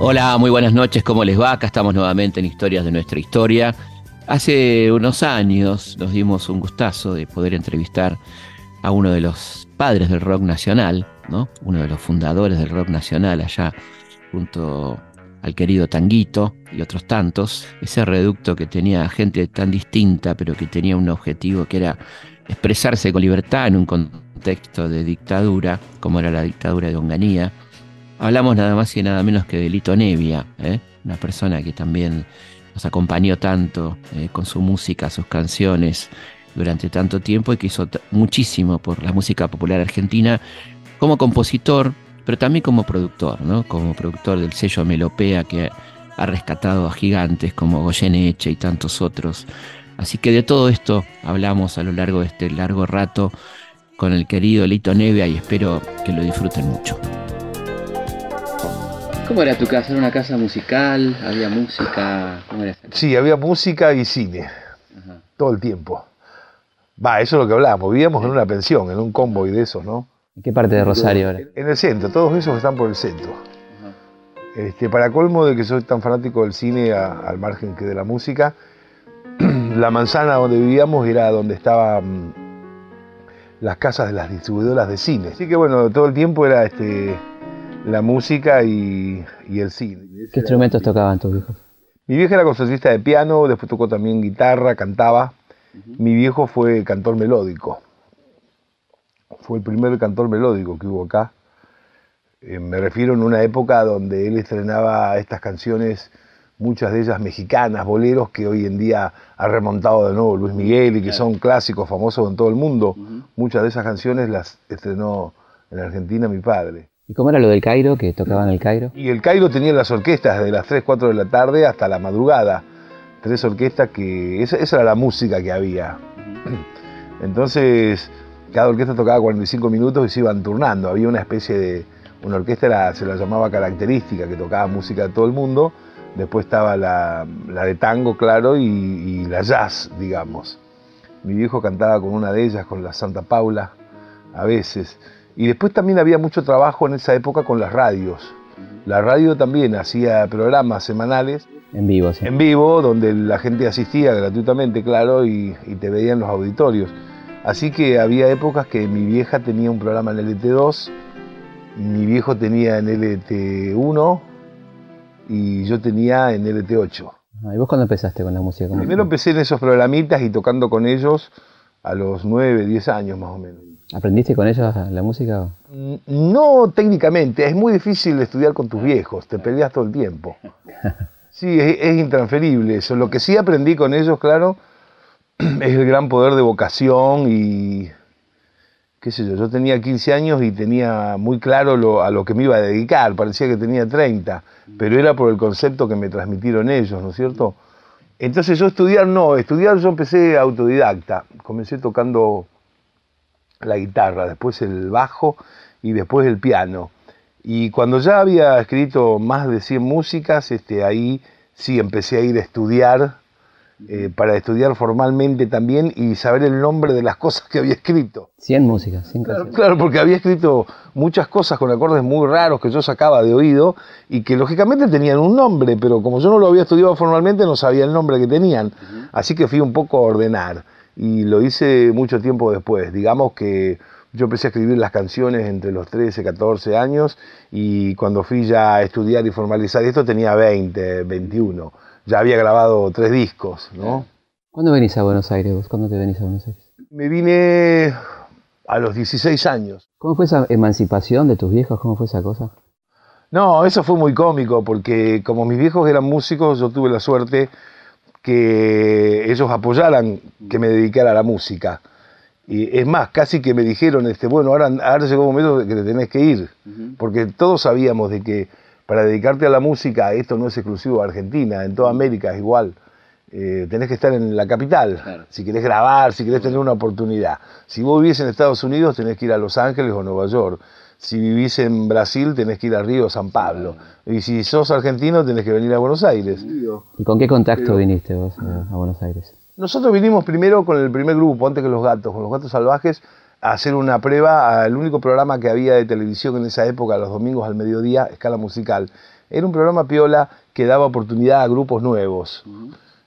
Hola, muy buenas noches, ¿cómo les va? Acá estamos nuevamente en Historias de nuestra historia. Hace unos años nos dimos un gustazo de poder entrevistar a uno de los padres del rock nacional, ¿no? Uno de los fundadores del rock nacional allá junto al querido Tanguito y otros tantos, ese reducto que tenía gente tan distinta, pero que tenía un objetivo que era expresarse con libertad en un contexto de dictadura, como era la dictadura de Onganía, Hablamos nada más y nada menos que de Lito Nevia, ¿eh? una persona que también nos acompañó tanto eh, con su música, sus canciones durante tanto tiempo y que hizo muchísimo por la música popular argentina como compositor, pero también como productor, ¿no? como productor del sello Melopea que ha rescatado a gigantes como Goyeneche y tantos otros. Así que de todo esto hablamos a lo largo de este largo rato con el querido Lito Nevia y espero que lo disfruten mucho. ¿Cómo era tu casa? ¿Era una casa musical? ¿Había música? ¿Cómo era Sí, había música y cine. Todo el tiempo. Va, eso es lo que hablábamos. Vivíamos en una pensión, en un convoy de esos, ¿no? ¿En qué parte de Rosario ahora? En el centro, todos esos están por el centro. Este, para colmo de que soy tan fanático del cine al margen que de la música, la manzana donde vivíamos era donde estaban las casas de las distribuidoras de cine. Así que bueno, todo el tiempo era este, la música y, el cine. ¿Qué instrumentos tocaban tus hijos? Mi vieja era concertista de piano, después tocó también guitarra, cantaba. Mi viejo fue cantor melódico. Fue el primer cantor melódico que hubo acá. Eh, me refiero en una época donde él estrenaba estas canciones, muchas de ellas mexicanas, boleros, que hoy en día ha remontado de nuevo Luis Miguel y que son clásicos famosos en todo el mundo. Muchas de esas canciones las estrenó en Argentina mi padre. ¿Y cómo era lo del Cairo, que tocaban el Cairo? Y el Cairo tenía las orquestas de las 3, 4 de la tarde hasta la madrugada. Tres orquestas que... Esa, era la música que había. Entonces, cada orquesta tocaba 45 minutos y se iban turnando. Había una especie de... Una orquesta se la llamaba característica, que tocaba música de todo el mundo. Después estaba la, de tango, claro, y, y la jazz, digamos. Mi viejo cantaba con una de ellas, con la Santa Paula, a veces. Y después también había mucho trabajo en esa época con las radios. La radio también hacía programas semanales. En vivo, sí. En vivo, donde la gente asistía gratuitamente, claro, y, te veían los auditorios. Así que había épocas que mi vieja tenía un programa en LT2, mi viejo tenía en LT1 y yo tenía en LT8. ¿Y vos cuándo empezaste con la música? Primero empecé en esos programitas y tocando con ellos a los 9, 10 años más o menos. ¿Aprendiste con ellos la música? Mm, no técnicamente, es muy difícil estudiar con tus viejos, te peleas todo el tiempo. Sí, es, intransferible eso. Lo que sí aprendí con ellos, claro, es el gran poder de vocación y, qué sé yo, yo tenía 15 años y tenía muy claro a lo que me iba a dedicar, parecía que tenía 30, pero era por el concepto que me transmitieron ellos, ¿no es cierto? Entonces yo estudiar no, estudiar yo empecé autodidacta, comencé tocando la guitarra, después el bajo y después el piano. Y cuando ya había escrito más de 100 músicas, este, ahí sí empecé a ir a estudiar, eh, para estudiar formalmente también y saber el nombre de las cosas que había escrito. 100 músicas, 100 claro, claro, porque había escrito muchas cosas con acordes muy raros que yo sacaba de oído y que lógicamente tenían un nombre, pero como yo no lo había estudiado formalmente no sabía el nombre que tenían. Así que fui un poco a ordenar y lo hice mucho tiempo después. Digamos que yo empecé a escribir las canciones entre los 13, 14 años y cuando fui ya a estudiar y formalizar esto tenía 20, 21. Ya había grabado tres discos, ¿no? ¿Cuándo venís a Buenos Aires vos? ¿Cuándo te venís a Buenos Aires? Me vine a los 16 años. ¿Cómo fue esa emancipación de tus viejos? ¿Cómo fue esa cosa? No, eso fue muy cómico porque como mis viejos eran músicos, yo tuve la suerte que ellos apoyaran que me dedicara a la música. Y es más, casi que me dijeron, este, bueno, ahora, ahora llegó un momento que te tenés que ir, porque todos sabíamos de que para dedicarte a la música, esto no es exclusivo de Argentina, en toda América es igual. Eh, tenés que estar en la capital, si querés grabar, si querés tener una oportunidad. Si vos vivís en Estados Unidos, tenés que ir a Los Ángeles o Nueva York. Si vivís en Brasil, tenés que ir a Río San Pablo. Y si sos argentino, tenés que venir a Buenos Aires. ¿Y con qué contacto viniste vos a Buenos Aires? Nosotros vinimos primero con el primer grupo, antes que los gatos, con los gatos salvajes, a hacer una prueba al único programa que había de televisión en esa época, los domingos al mediodía, escala musical. Era un programa piola que daba oportunidad a grupos nuevos.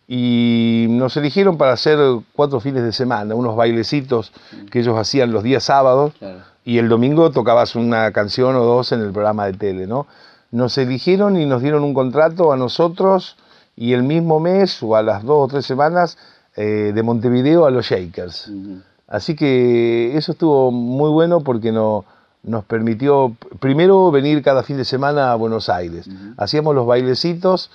Y nos eligieron para hacer cuatro fines de semana, unos bailecitos que ellos hacían los días sábados y el domingo tocabas una canción o dos en el programa de tele, ¿no? Nos eligieron y nos dieron un contrato a nosotros y el mismo mes o a las dos o tres semanas eh, de Montevideo a los Shakers. Así que eso estuvo muy bueno porque no, nos permitió primero venir cada fin de semana a Buenos Aires. Hacíamos los bailecitos,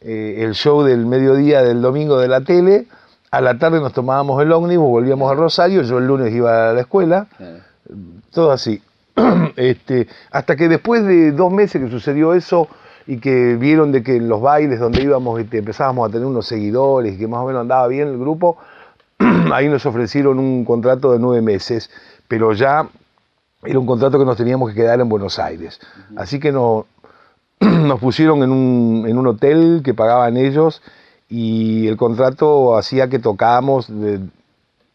eh, el show del mediodía del domingo de la tele, a la tarde nos tomábamos el ómnibus, volvíamos a Rosario, yo el lunes iba a la escuela, todo así. este, hasta que después de dos meses que sucedió eso y que vieron de que en los bailes donde íbamos este, empezábamos a tener unos seguidores y que más o menos andaba bien el grupo, ahí nos ofrecieron un contrato de nueve meses, pero ya era un contrato que nos teníamos que quedar en Buenos Aires. Así que nos pusieron en un, en un, hotel que pagaban ellos y el contrato hacía que tocábamos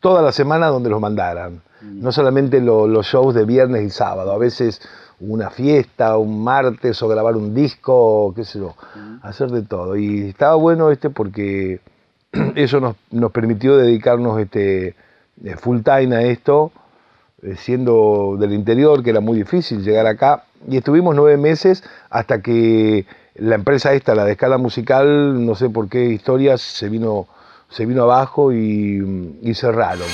toda la semana donde los mandaran. No solamente los shows de viernes y sábado, a veces una fiesta, un martes o grabar un disco, qué sé yo, hacer de todo. Y estaba bueno este porque eso nos, nos permitió dedicarnos este, eh, full time a esto eh, siendo del interior, que era muy difícil llegar acá, y estuvimos nueve meses hasta que la empresa esta, la de escala musical, no sé por qué historias, se vino, se vino abajo y, y cerraron.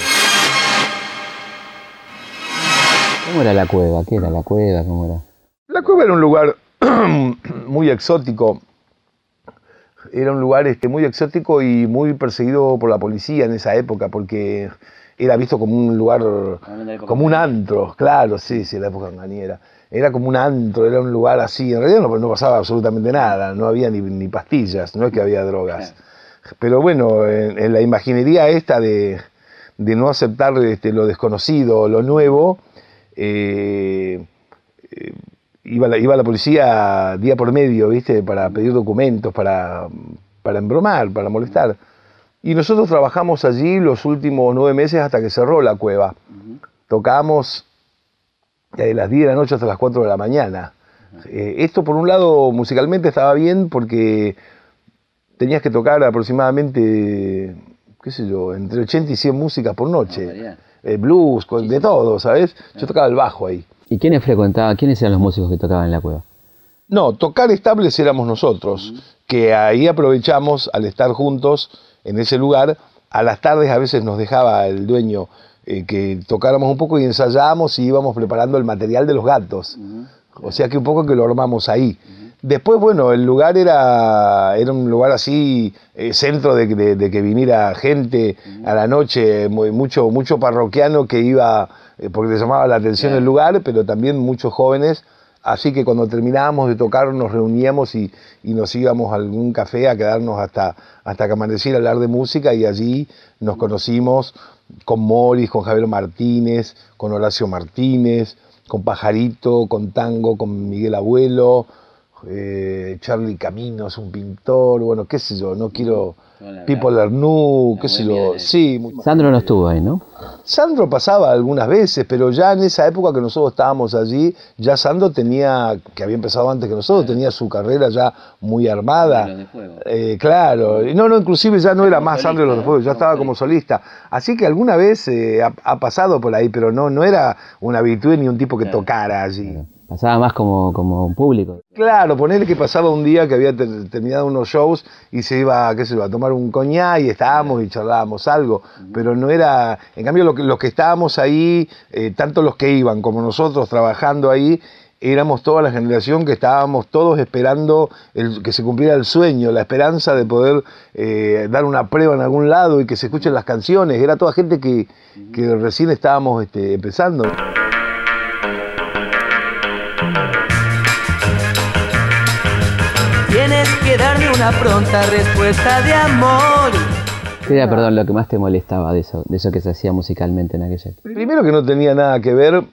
¿Cómo era la cueva? ¿Qué era la cueva? ¿Cómo era? La cueva era un lugar muy exótico. Era un lugar este, muy exótico y muy perseguido por la policía en esa época, porque era visto como un lugar, como un antro, claro, sí, sí, la época engañera. Era como un antro, era un lugar así. En realidad no, pasaba absolutamente nada, no había ni, pastillas, no es que había drogas. Pero bueno, en, la imaginería esta de, no aceptar este, lo desconocido, lo nuevo, eh, eh, iba, la, iba la policía día por medio, ¿viste? Para pedir documentos, para, para embromar, para molestar. Y nosotros trabajamos allí los últimos nueve meses hasta que cerró la cueva. Tocamos de las 10 de la noche hasta las 4 de la mañana. Eh, esto por un lado musicalmente estaba bien porque tenías que tocar aproximadamente, qué sé yo, entre 80 y 100 músicas por noche. Eh, blues, de todo, ¿sabes? Yo tocaba el bajo ahí. ¿Y quiénes frecuentaban, quiénes eran los músicos que tocaban en la cueva? No, tocar estables éramos nosotros, que ahí aprovechamos al estar juntos en ese lugar. A las tardes a veces nos dejaba el dueño eh, que tocáramos un poco y ensayábamos y íbamos preparando el material de los gatos. O sea que un poco que lo armamos ahí. Después, bueno, el lugar era, era un lugar así, eh, centro de, que viniera gente a la noche, mucho, mucho parroquiano que iba, eh, porque le llamaba la atención el lugar, pero también muchos jóvenes. Así que cuando terminábamos de tocar nos reuníamos y, nos íbamos a algún café a quedarnos hasta, hasta que amaneciera a hablar de música y allí nos conocimos con Morris, con Javier Martínez, con Horacio Martínez, con Pajarito, con Tango, con Miguel Abuelo, eh, Charlie Caminos, un pintor, bueno, qué sé yo, no quiero Pipo Lernu, qué sé yo. Sí, Sandro no estuvo ahí, ¿no? Sandro pasaba algunas veces, pero ya en esa época que nosotros estábamos allí, ya Sandro tenía, que había empezado antes que nosotros, tenía su carrera ya muy armada. Eh, claro, no, no, inclusive ya no era más Sandro de los de Fuego, ya estaba como solista. Así que alguna vez eh, ha, pasado por ahí, pero no, no era una virtud ni un tipo que tocara allí. Pasaba más como, como público. Claro, ponerle que pasaba un día que había terminado unos shows y se iba, qué se iba a tomar un coñac y estábamos y charlábamos algo, pero no era, en cambio lo que, los que estábamos ahí, eh, tanto los que iban como nosotros trabajando ahí, éramos toda la generación que estábamos todos esperando el, que se cumpliera el sueño, la esperanza de poder eh, dar una prueba en algún lado y que se escuchen las canciones, era toda gente que, que recién estábamos este, empezando. Una pronta respuesta de amor. ¿Qué era, perdón, lo que más te molestaba de eso, de eso que se hacía musicalmente en aquella época? Primero que no tenía nada que ver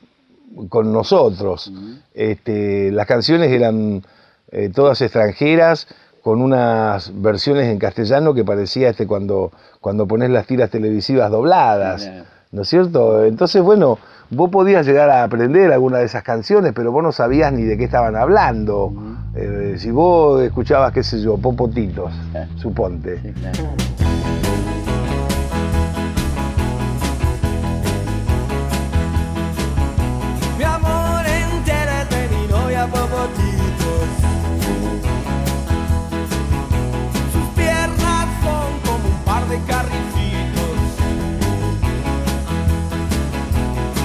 con nosotros. este, las canciones eran eh, todas extranjeras, con unas versiones en castellano que parecía este cuando, cuando pones las tiras televisivas dobladas. ¿No es cierto? Entonces, bueno, vos podías llegar a aprender alguna de esas canciones, pero vos no sabías ni de qué estaban hablando. Eh, si vos escuchabas, qué sé yo, Popotitos, suponte. Sí, claro. Mi amor entérate, mi novia Popotitos. Sus piernas son como un par de carricitos.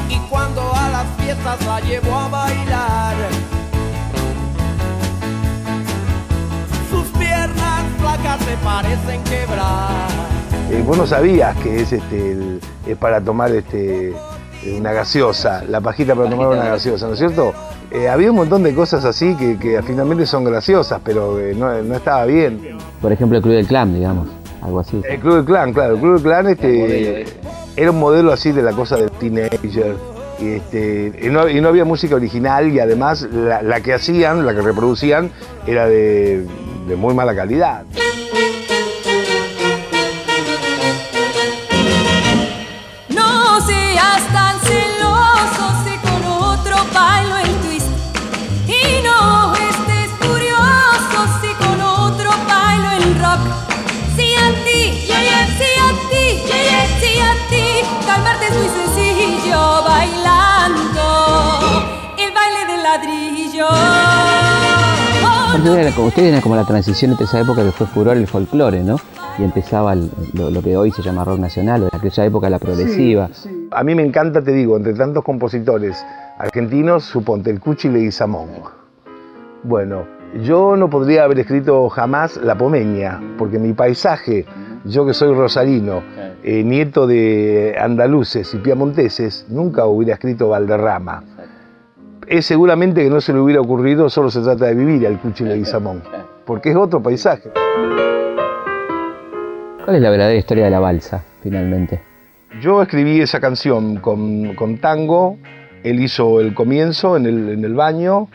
Y cuando a las fiestas la llevo a bailar, se parecen quebrar. Eh, vos no sabías que es, este, el- es para tomar este, una gaseosa, la pajita para tomar una gaseosa, ¿no es cierto? Eh, había un montón de cosas así que, que finalmente son graciosas, pero eh, no, no estaba bien. Por ejemplo, el Club del Clan, digamos, algo así. El Club del Clan, claro, el Club del Clan este, era un modelo así de la cosa del teenager. Y, este, y, no, y no había música original y además la, la que hacían, la que reproducían, era de, de muy mala calidad. Ustedes eran como, ustedes eran como la transición entre esa época que fue furor el folclore, ¿no? Y empezaba el- lo, lo que hoy se llama rock nacional, o en aquella época la progresiva. A mí me encanta, te digo, entre tantos compositores argentinos, suponte el Cuchi Leguizamón. Bueno, yo no podría haber escrito jamás La Pomeña, porque mi paisaje, yo que soy rosarino, eh, nieto de andaluces y piamonteses, nunca hubiera escrito Valderrama. Es seguramente que no se le hubiera ocurrido, solo se trata de vivir al Cuchi Leguizamón, porque es otro paisaje. ¿Cuál es la verdadera historia de la balsa, finalmente? Yo escribí esa canción con, con tango, él hizo el comienzo en el, en el baño,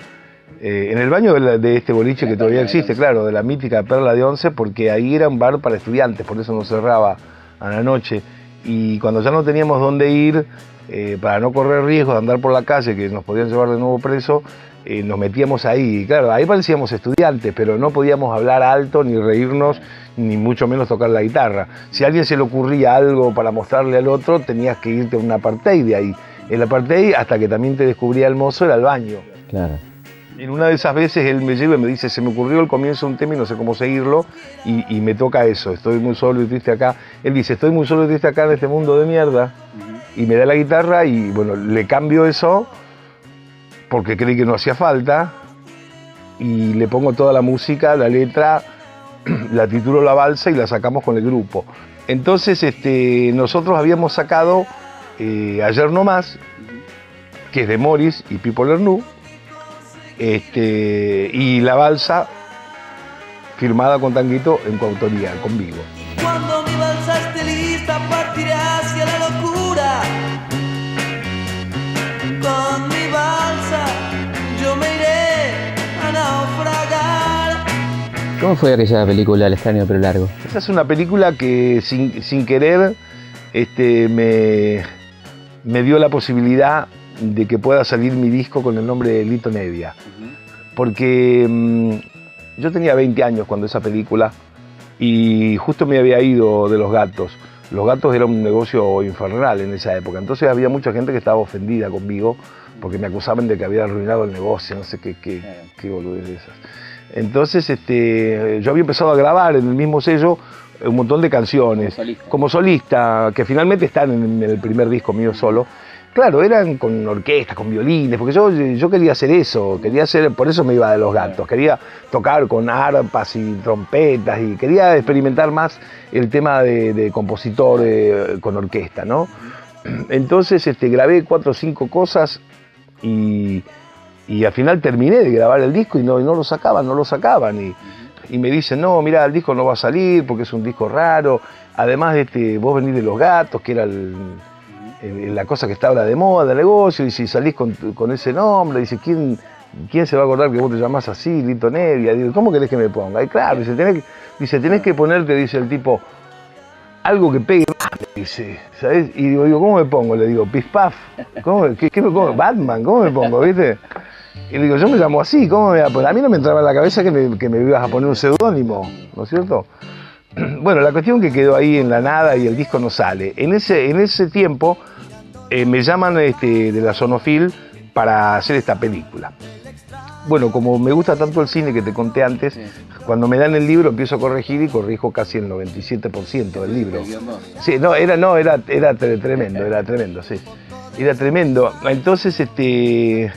eh, en el baño de, la- de este boliche que todavía existe, claro, de la mítica Perla de Once, porque ahí era un bar para estudiantes, por eso no cerraba a la noche. Y cuando ya no teníamos dónde ir, eh, para no correr riesgo de andar por la calle, que nos podían llevar de nuevo preso, eh, nos metíamos ahí. Y claro, ahí parecíamos estudiantes, pero no podíamos hablar alto, ni reírnos, ni mucho menos tocar la guitarra. Si a alguien se le ocurría algo para mostrarle al otro, tenías que irte a un apartheid de ahí. El apartheid, hasta que también te descubría el mozo, era el baño. Claro. En una de esas veces él me lleva y me dice, se me ocurrió el comienzo de un tema y no sé cómo seguirlo, y, y me toca eso, estoy muy solo y triste acá. Él dice, estoy muy solo y triste acá en este mundo de mierda, y me da la guitarra y bueno, le cambio eso porque creí que no hacía falta, y le pongo toda la música, la letra, la titulo La Balsa y la sacamos con el grupo. Entonces este, nosotros habíamos sacado eh, Ayer No Más, que es de Morris y Pipo Lernoux, este, y La Balsa, firmada con Tanguito en coautoría, conmigo. ¿Cómo fue aquella película El extraño pero largo? Esa es una película que sin, sin querer este, me, me dio la posibilidad de que pueda salir mi disco con el nombre de Lito Nevia. Porque mm, yo tenía 20 años cuando esa película y justo me había ido de los gatos. Los gatos era un negocio infernal en esa época, entonces había mucha gente que estaba ofendida conmigo porque me acusaban de que había arruinado el negocio, no sé qué, qué, qué boludez de esas. Entonces este, yo había empezado a grabar en el mismo sello un montón de canciones Como solista. como solista, que finalmente están en el primer disco mío solo. Claro, eran con orquesta, con violines, porque yo, yo quería hacer eso, quería hacer, por eso me iba de los gatos, quería tocar con arpas y trompetas y quería experimentar más el tema de, de compositor eh, con orquesta, ¿no? Entonces este, grabé cuatro o cinco cosas y, y al final terminé de grabar el disco y no, y no lo sacaban, no lo sacaban. Y, y me dicen, no, mira, el disco no va a salir porque es un disco raro. Además, este, vos venís de los gatos, que era la cosa que estaba de moda del negocio, y si salís con, con ese nombre, dice, ¿quién, ¿quién se va a acordar que vos te llamás así, Lito Nevia? Digo, ¿cómo querés que me ponga? Y claro, dice, tenés, dice, tenés que ponerte, dice el tipo, algo que pegue más, me ¿sabes? Y digo, digo, ¿cómo me pongo? Le digo, Pispaf, ¿cómo, qué, qué me pongo? Batman, ¿cómo me pongo, viste? Y le digo, yo me llamo así, ¿cómo me voy a poner? A mí no me entraba en la cabeza que me, que me ibas a poner un seudónimo, ¿no es cierto? Bueno, la cuestión que quedó ahí en la nada y el disco no sale. En ese, en ese tiempo eh, me llaman este, de la Sonofil para hacer esta película. Bueno, como me gusta tanto el cine que te conté antes, cuando me dan el libro empiezo a corregir y corrijo casi el 97% del libro. Sí, no, era, no, era, era tre- tremendo, era tremendo, sí. Era tremendo. Entonces, este, eh,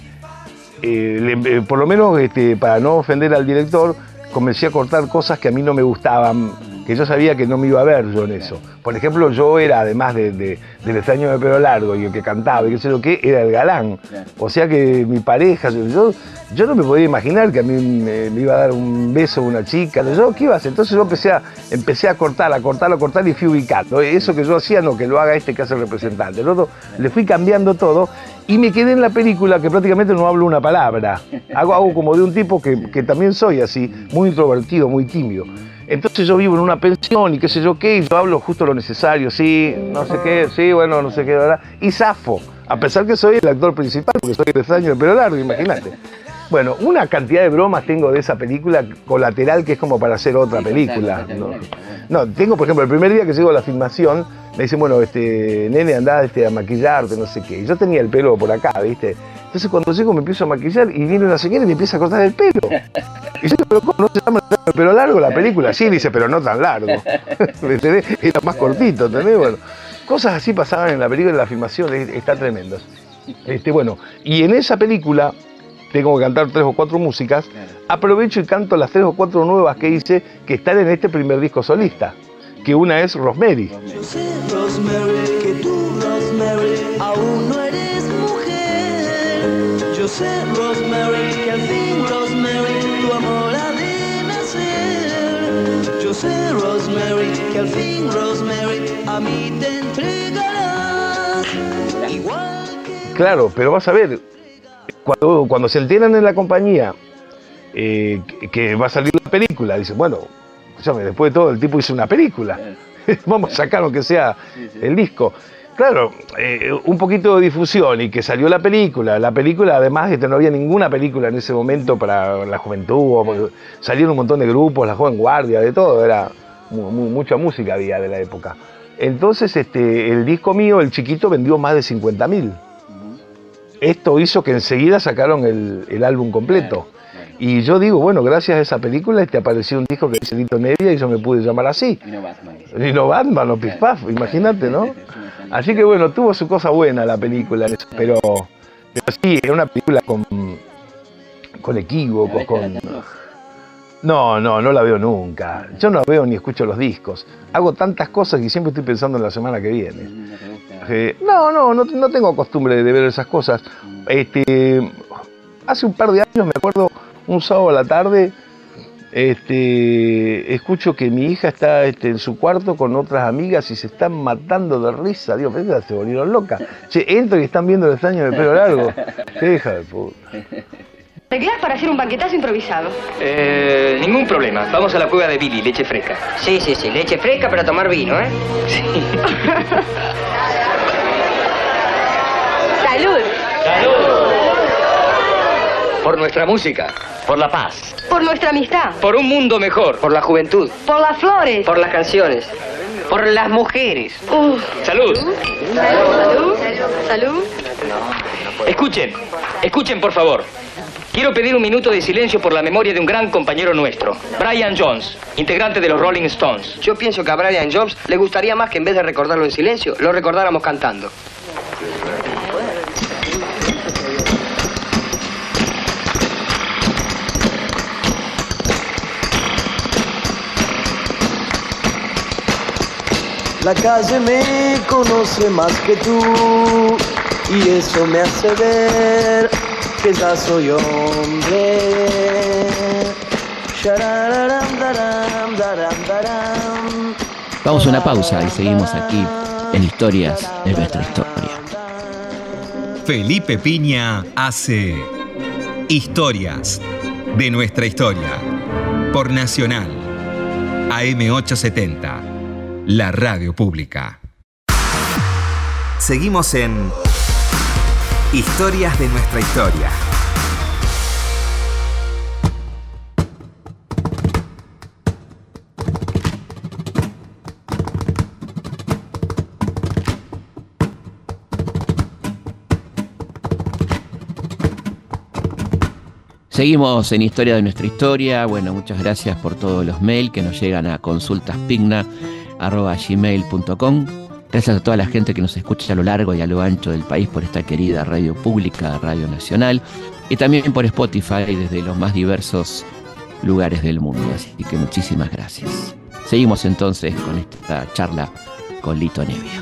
le- eh, por lo menos este, para no ofender al director, comencé a cortar cosas que a mí no me gustaban, que yo sabía que no me iba a ver yo en eso. Por ejemplo, yo era, además de- de- del extraño de pelo largo y el que cantaba y qué sé yo qué, era el galán. O sea que mi pareja, yo, yo no me podía imaginar que a mí me, me iba a dar un beso una chica. Yo, ¿qué iba a hacer? Entonces yo empecé a, empecé a cortar, a cortar, a cortar y fui ubicando. Eso que yo hacía, no, que lo haga este que hace el representante. El otro, le fui cambiando todo y me quedé en la película que prácticamente no hablo una palabra. Hago, hago como de un tipo que, que también soy así, muy introvertido, muy tímido. Entonces yo vivo en una pensión y qué sé yo qué, y yo hablo justo lo necesario, sí, no sé qué, sí, bueno, no sé qué, ¿verdad? Y zafo, a pesar que soy el actor principal, porque soy el extraño de pelo largo, imagínate. Bueno, una cantidad de bromas tengo de esa película colateral que es como para hacer otra película. ¿no? No, tengo, por ejemplo, el primer día que llego a la filmación, me dicen, bueno, este, nene, andá este, a maquillarte, no sé qué. Y yo tenía el pelo por acá, ¿viste? Entonces cuando llego me empiezo a maquillar y viene una señora y me empieza a cortar el pelo. Y yo digo, pero ¿cómo no se llama el pelo largo la película? Sí, dice, pero no tan largo. Era más cortito, ¿entendés? Bueno, cosas así pasaban en la película, en la filmación, es- está tremendo. Este, bueno, y en esa película tengo que cantar tres o cuatro músicas, aprovecho y canto las tres o cuatro nuevas que hice que están en este primer disco solista, que una es Rosemary. Yo sé, Rosemary, que tú, Rosemary, aún no eres mujer. Yo sé, Rosemary, que al fin, Rosemary, tu amor ha de nacer. Yo sé, Rosemary, que al fin, Rosemary, a mí te entregarás. Igual que Claro, pero vas a ver, cuando, cuando se enteran en la compañía eh, que, que va a salir la película, dicen, bueno, escúchame, después de todo el tipo hizo una película, vamos a sacar aunque sea el disco. Claro, eh, un poquito de difusión y que salió la película. La película, además, este, no había ninguna película en ese momento para la juventud. o- Salieron un montón de grupos, la joven guardia, de todo. Era mu- mu- mucha música había de la época. Entonces, este, el disco mío, el chiquito, vendió más de 50 mil. Esto hizo que enseguida sacaron el, el álbum completo. Y yo digo, bueno, gracias a esa película este apareció un disco que dice Lito Nevia y yo me pude llamar así. Y no Batman. Y no Batman o Piff Puff, imagínate, ¿no? Así que bueno, tuvo su cosa buena la película, pero, pero sí, era una película con, con equívocos, con... No, no, no la veo nunca. Yo no veo ni escucho los discos. Hago tantas cosas que siempre estoy pensando en la semana que viene. No, no, no, no tengo costumbre de ver esas cosas. Este, hace un par de años, me acuerdo, un sábado a la tarde, este, escucho que mi hija está este, en su cuarto con otras amigas y se están matando de risa. Dios, pero se volvieron locas. Che, entro y están viendo el extraño de pelo largo. Qué hija de puta. Arreglás para hacer un banquetazo improvisado. Eh, ningún problema. Vamos a la cueva de Billy, leche fresca. Sí, sí, sí, leche fresca para tomar vino, ¿eh? ¡Salud! Por nuestra música. Por la paz. Por nuestra amistad. Por un mundo mejor. Por la juventud, Por las flores. por las canciones, por las mujeres. Uh, Salud. salud. Salud. Escuchen. Escuchen, por favor. Quiero pedir un minuto de silencio por la memoria de un gran compañero nuestro, Brian Jones, integrante de los Rolling Stones. Yo pienso que a Brian Jones le gustaría más que en vez de recordarlo en silencio, lo recordáramos cantando. La calle me conoce más que tú y eso me hace ver que ya soy hombre. Vamos a una pausa y seguimos aquí en Historias de nuestra historia. Felipe Piña hace Historias de nuestra historia por Nacional AM870, la radio pública. Seguimos en Historias de nuestra historia. Seguimos en Historia de nuestra historia. Bueno, muchas gracias por todos los mails que nos llegan a consultaspigna.com Gracias a toda la gente que nos escucha a lo largo y a lo ancho del país por esta querida radio pública, Radio Nacional, y también por Spotify desde los más diversos lugares del mundo. Así que muchísimas gracias. Seguimos entonces con esta charla con Lito Nevia.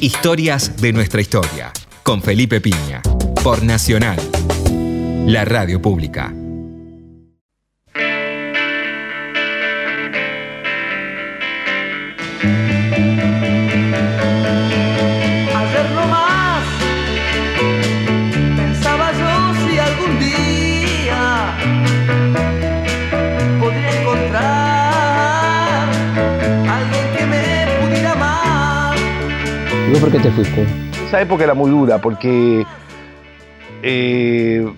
Historias de nuestra historia, con Felipe Piña, por Nacional, la radio pública. Por qué te fuiste? Esa época era muy dura porque eh,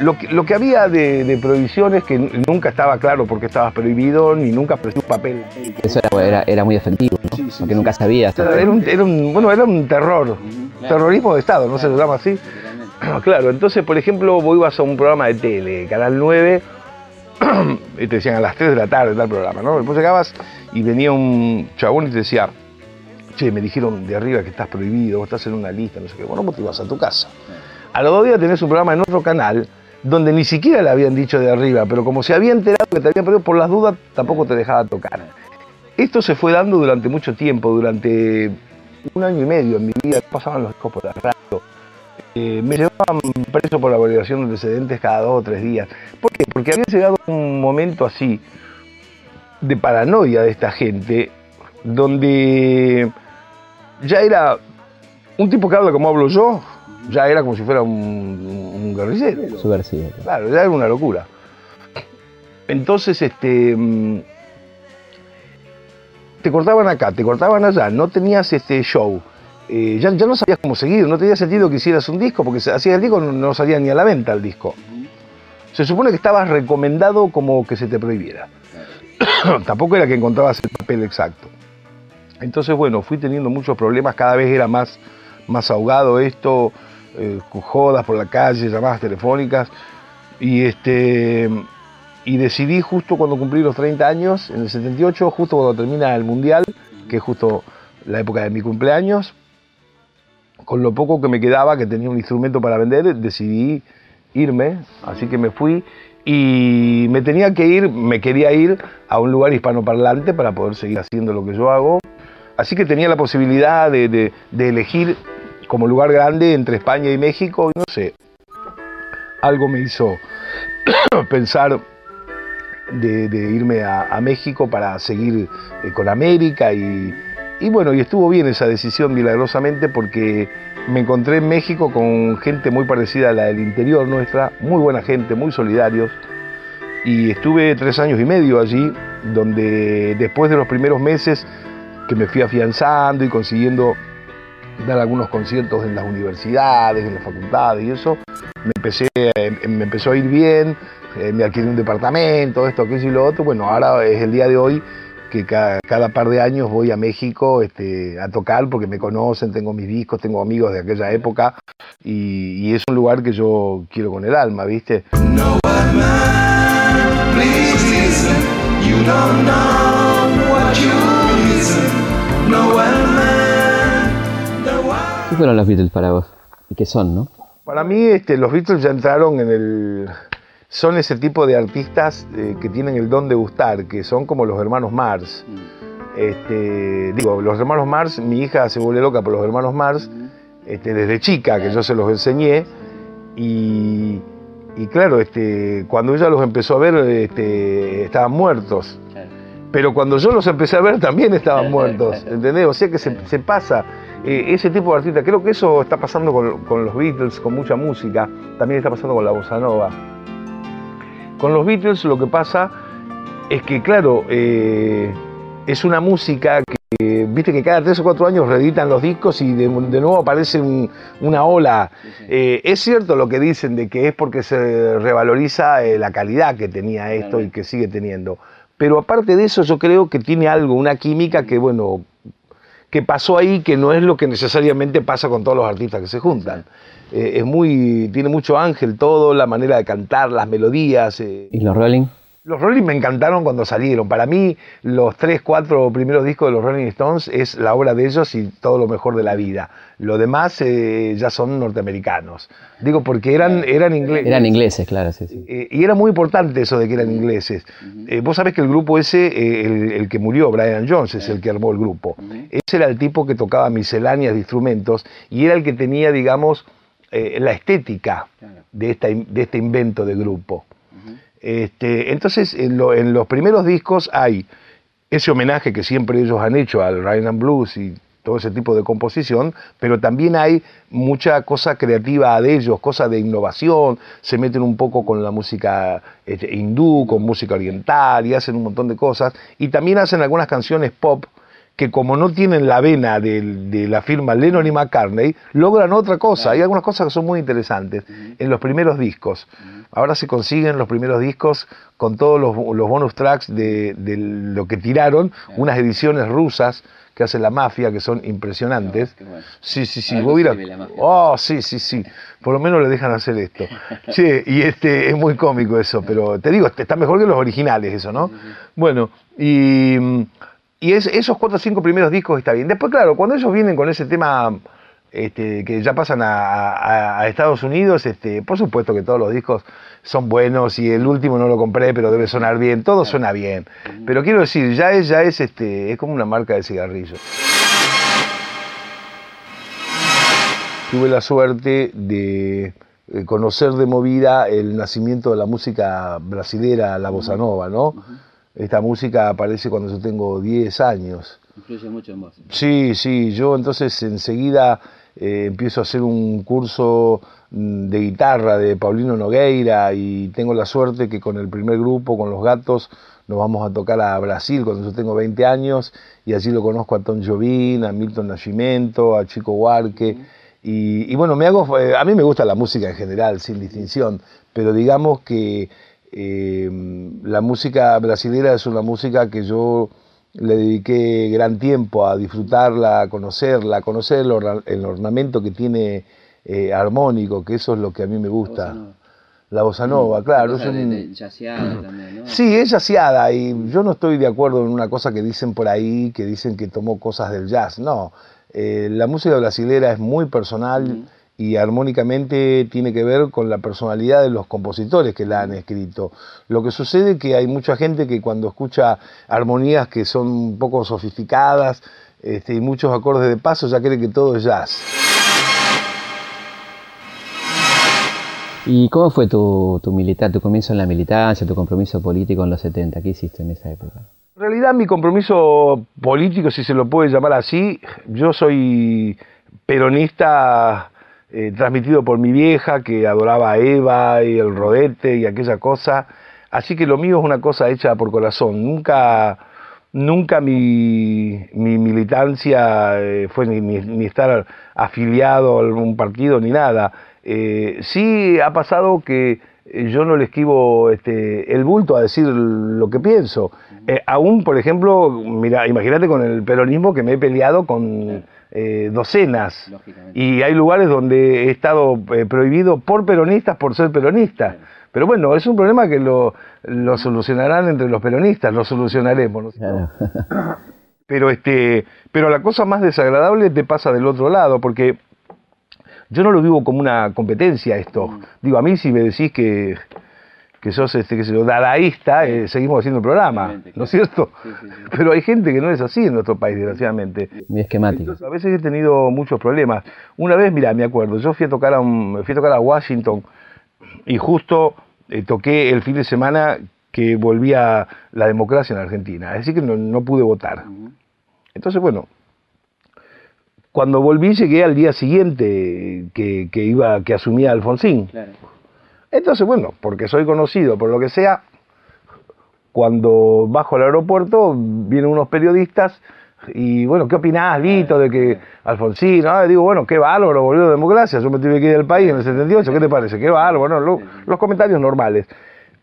lo, que, lo que había de, de prohibiciones que nunca estaba claro por qué estabas prohibido ni nunca apareció un papel. Eso era, era, era muy efectivo, ¿no? Porque nunca sabías. Era un, era un- bueno, era un terror, terrorismo de Estado, ¿no se lo llama así? Claro, entonces, por ejemplo, vos ibas a un programa de tele, Canal 9, y te decían a las 3 de la tarde tal programa, ¿no? Después llegabas y venía un chabón y te decía, che, me dijeron de arriba que estás prohibido, vos estás en una lista, no sé qué. Bueno, vos te ibas a tu casa. A los dos días tenés un programa en otro canal donde ni siquiera le habían dicho de arriba, pero como se había enterado que te habían perdido por las dudas, tampoco te dejaba tocar. Esto se fue dando durante mucho tiempo, durante un año y medio en mi vida, pasaban los discos por la radio. Eh, me llevaban preso por la validación de antecedentes cada dos o tres días. ¿Por qué? Porque había llegado un momento así de paranoia de esta gente, donde ya era un tipo que habla como hablo yo, ya era como si fuera un, un guerrillero. Subversivo. Claro, ya era una locura. Entonces, este. mm, Te cortaban acá, te cortaban allá, no tenías este show. eh, ya, ya no sabías cómo seguir, no tenía sentido que hicieras un disco, porque si hacías el disco no, no salía ni a la venta el disco. Se supone que estabas recomendado como que se te prohibiera. Tampoco era que encontrabas el papel exacto. Entonces, bueno, fui teniendo muchos problemas, cada vez era más, más ahogado esto, eh, jodas por la calle, llamadas telefónicas. Y, este, y decidí justo cuando cumplí los 30 años, en el 78, justo cuando termina el Mundial, que es justo la época de mi cumpleaños, con lo poco que me quedaba, que tenía un instrumento para vender, decidí irme, así que me fui y me tenía que ir, me quería ir a un lugar hispanoparlante para poder seguir haciendo lo que yo hago. Así que tenía la posibilidad de, elegir como lugar grande entre España y México, no sé, algo me hizo pensar de, irme a, a México para seguir eh, con América y, y bueno, y estuvo bien esa decisión milagrosamente porque me encontré en México con gente muy parecida a la del interior nuestra, muy buena gente, muy solidarios. Y estuve tres años y medio allí, donde después de los primeros meses que me fui afianzando y consiguiendo dar algunos conciertos en las universidades, en las facultades y eso, me, empecé, eh, me empezó a ir bien, eh, me alquilé un departamento, esto, aquello y lo otro. Bueno, ahora es el día de hoy que cada, cada par de años voy a México este, a tocar porque me conocen, tengo mis discos, tengo amigos de aquella época y, y es un lugar que yo quiero con el alma, ¿viste? No one man, the one. ¿Qué fueron los Beatles para vos? ¿Y qué son, no? Para mí este, los Beatles ya entraron en el... Son ese tipo de artistas eh, que tienen el don de gustar, que son como los hermanos Mars. Este, digo, los hermanos Mars, mi hija se vuelve loca por los hermanos Mars este, desde chica, que yo se los enseñé. Y, y claro, este, cuando ella los empezó a ver, este, estaban muertos. Pero cuando yo los empecé a ver también estaban muertos, ¿entendés? O sea que se, se pasa eh, ese tipo de artista. Creo que eso está pasando con, con los Beatles, con mucha música, también está pasando con la bossa nova. Con los Beatles lo que pasa es que, claro, eh, es una música que, viste que cada tres o cuatro años reeditan los discos y de, de nuevo aparece un- una ola. Eh, es cierto lo que dicen de que es porque se revaloriza eh, la calidad que tenía esto y que sigue teniendo. Pero aparte de eso, yo creo que tiene algo, una química que, bueno, que pasó ahí que no es lo que necesariamente pasa con todos los artistas que se juntan. Eh, es muy, tiene mucho ángel todo, la manera de cantar, las melodías. eh. ¿Y los Rolling? Los Rolling me encantaron cuando salieron. Para mí, los tres, cuatro primeros discos de los Rolling Stones es la obra de ellos y todo lo mejor de la vida. Lo demás eh, ya son norteamericanos. Digo, porque eran, eran ingleses. Eran ingleses, claro, sí, sí. Eh, y era muy importante eso de que eran ingleses. Eh, vos sabés que el grupo ese, eh, el, el que murió, Brian Jones, es el que armó el grupo. Ese era el tipo que tocaba misceláneas de instrumentos y era el que tenía, digamos, eh, la estética de, esta, de este invento de grupo. Este, entonces, en, lo- en los primeros discos hay ese homenaje que siempre ellos han hecho al Rhythm and Blues y todo ese tipo de composición, pero también hay mucha cosa creativa de ellos, cosa de innovación, se meten un poco con la música este, hindú, con música oriental y hacen un montón de cosas, y también hacen algunas canciones pop que como no tienen la vena del- de, la firma Lennon y McCartney, logran otra cosa. Hay algunas cosas que son muy interesantes en los primeros discos. Ahora se consiguen los primeros discos con todos los, los bonus tracks de, de lo que tiraron, unas ediciones rusas que hace la mafia que son impresionantes. Sí, sí, sí. Vos. Oh, sí, sí, sí. Por lo menos le dejan hacer esto. Sí, y este es muy cómico eso, pero te digo, está mejor que los originales eso, ¿no? Bueno, y, y es- esos cuatro o cinco primeros discos está bien. Después, claro, cuando ellos vienen con ese tema este, que ya pasan a, a- a Estados Unidos, este, por supuesto que todos los discos son buenos y el último no lo compré, pero debe sonar bien, todo suena bien. Pero quiero decir, ya es, ya es, este, es como una marca de cigarrillos. tuve la suerte de eh, conocer de movida el nacimiento de la música brasilera, la bossa nova, ¿no? Esta música aparece cuando yo tengo 10 años. Influye mucho en vos. Sí, sí, yo entonces enseguida eh, empiezo a hacer un curso mm, de guitarra de Paulino Nogueira y tengo la suerte que con el primer grupo, con los gatos, nos vamos a tocar a Brasil cuando yo tengo 20 años y allí lo conozco a Tom Jobim, a Milton Nascimento, a Chico Huarque. Y, y bueno, me hago, eh, a mí me gusta la música en general, sin distinción, pero digamos que eh, la música brasilera es una música que yo le dediqué gran tiempo a disfrutarla, a conocerla, a conocer el, orna- el ornamento que tiene eh, armónico, que eso es lo que a mí me gusta. La bossa nova, claro. es un- también, ¿no? Sí, es jazzada y yo no estoy de acuerdo en una cosa que dicen por ahí, que dicen que tomó cosas del jazz. No, Eh, la música brasilera es muy personal y armónicamente tiene que ver con la personalidad de los compositores que la han escrito. Lo que sucede es que hay mucha gente que cuando escucha armonías que son un poco sofisticadas este, y muchos acordes de paso ya cree que todo es jazz. ¿Y cómo fue tu, tu militar, tu comienzo en la militancia, tu compromiso político en los 70? ¿Qué hiciste en esa época? En realidad mi compromiso político, si se lo puede llamar así, yo soy peronista eh, transmitido por mi vieja que adoraba a Eva y el rodete y aquella cosa, así que lo mío es una cosa hecha por corazón, nunca, nunca mi, mi militancia eh, fue ni, ni- ni estar afiliado a algún partido ni nada. Eh, sí ha pasado que yo no le esquivo este, el bulto a decir lo que pienso. Eh, aún, por ejemplo, mira, imagínate con el peronismo que me he peleado con eh, docenas. Y hay lugares donde he estado eh, prohibido por peronistas por ser peronista. Pero bueno, es un problema que lo, lo solucionarán entre los peronistas, lo solucionaremos. ¿no cierto? Pero, este, pero la cosa más desagradable te pasa del otro lado, porque yo no lo vivo como una competencia esto. Digo, a mí si me decís que, que sos, este, qué sé yo, dadaísta, eh, seguimos haciendo el programa, ¿no es cierto? Pero hay gente que no es así en nuestro país, desgraciadamente. Muy esquemático. Entonces, a veces he tenido muchos problemas. Una vez, mira, me acuerdo, yo fui a tocar a, un- fui a, tocar a Washington y justo eh, toqué el fin de semana que volvía la democracia en Argentina, es decir que no, no pude votar. Entonces, bueno, cuando volví llegué al día siguiente que, que iba, que asumía Alfonsín. Entonces, bueno, porque soy conocido, por lo que sea, cuando bajo al aeropuerto vienen unos periodistas y bueno, ¿qué opinás, Lito, de que Alfonsín? Ah, digo, bueno, qué bárbaro, volvió la democracia, yo me tuve que ir del país en el 78, ¿qué te parece? Qué bárbaro, los comentarios normales.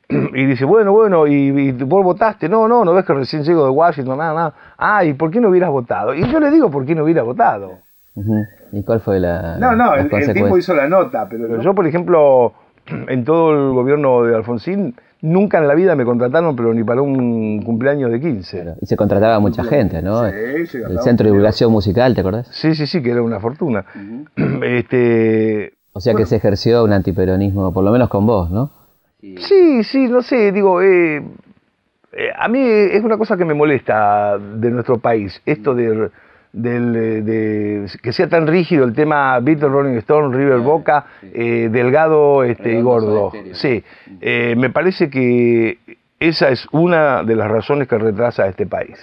y dice, bueno, bueno, ¿y, y vos votaste? No, no, no ves que recién llego de Washington, nada, nada. Ah, ¿y por qué no hubieras votado? Y yo le digo, ¿por qué no hubiera votado? ¿Y cuál fue la No, no, el, el tipo hizo la nota, pero yo, por ejemplo, en todo el gobierno de Alfonsín, nunca en la vida me contrataron, pero ni para un cumpleaños de 15. Claro, Y se contrataba a mucha gente, ¿no? Sí, sí, el Centro de. Divulgación Musical, ¿te acordás? Sí, sí, sí, que era una fortuna. este, O sea que se ejerció un antiperonismo, por lo menos con vos, ¿no? Sí, sí, no sé, digo, eh, eh, a mí es una cosa que me molesta de nuestro país, esto de, del, eh, de que sea tan rígido el tema Beatles, Rolling Stone, River Boca, eh, Delgado este, y Gordo. Sí, eh, me parece que esa es una de las razones que retrasa a este país.